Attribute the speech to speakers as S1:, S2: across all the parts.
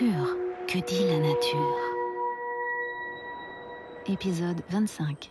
S1: Que dit la nature. Épisode 25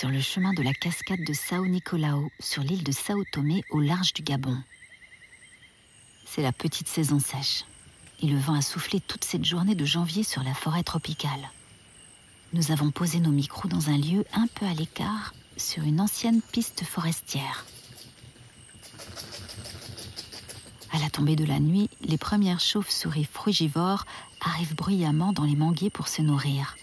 S1: sur le chemin de la cascade de Sao Nicolao sur l'île de Sao Tomé au large du Gabon. C'est la petite saison sèche et le vent a soufflé toute cette journée de janvier sur la forêt tropicale. Nous avons posé nos micros dans un lieu un peu à l'écart sur une ancienne piste forestière. À la tombée de la nuit, les premières chauves-souris frugivores arrivent bruyamment dans les manguiers pour se nourrir.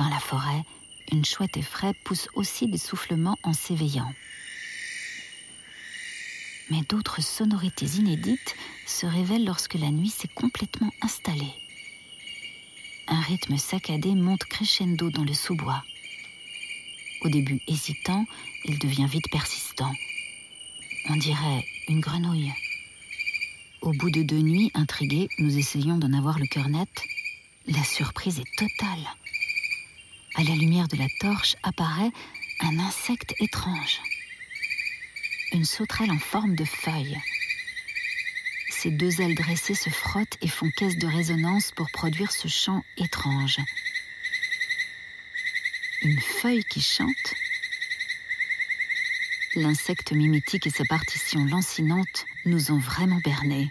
S1: Dans la forêt, une chouette effraie pousse aussi des soufflements en s'éveillant. Mais d'autres sonorités inédites se révèlent lorsque la nuit s'est complètement installée. Un rythme saccadé monte crescendo dans le sous-bois. Au début hésitant, il devient vite persistant. On dirait une grenouille. Au bout de deux nuits, intrigués, nous essayons d'en avoir le cœur net. La surprise est totale. À la lumière de la torche apparaît un insecte étrange. Une sauterelle en forme de feuille. Ses deux ailes dressées se frottent et font caisse de résonance pour produire ce chant étrange. Une feuille qui chante L'insecte mimétique et sa partition lancinante nous ont vraiment bernés.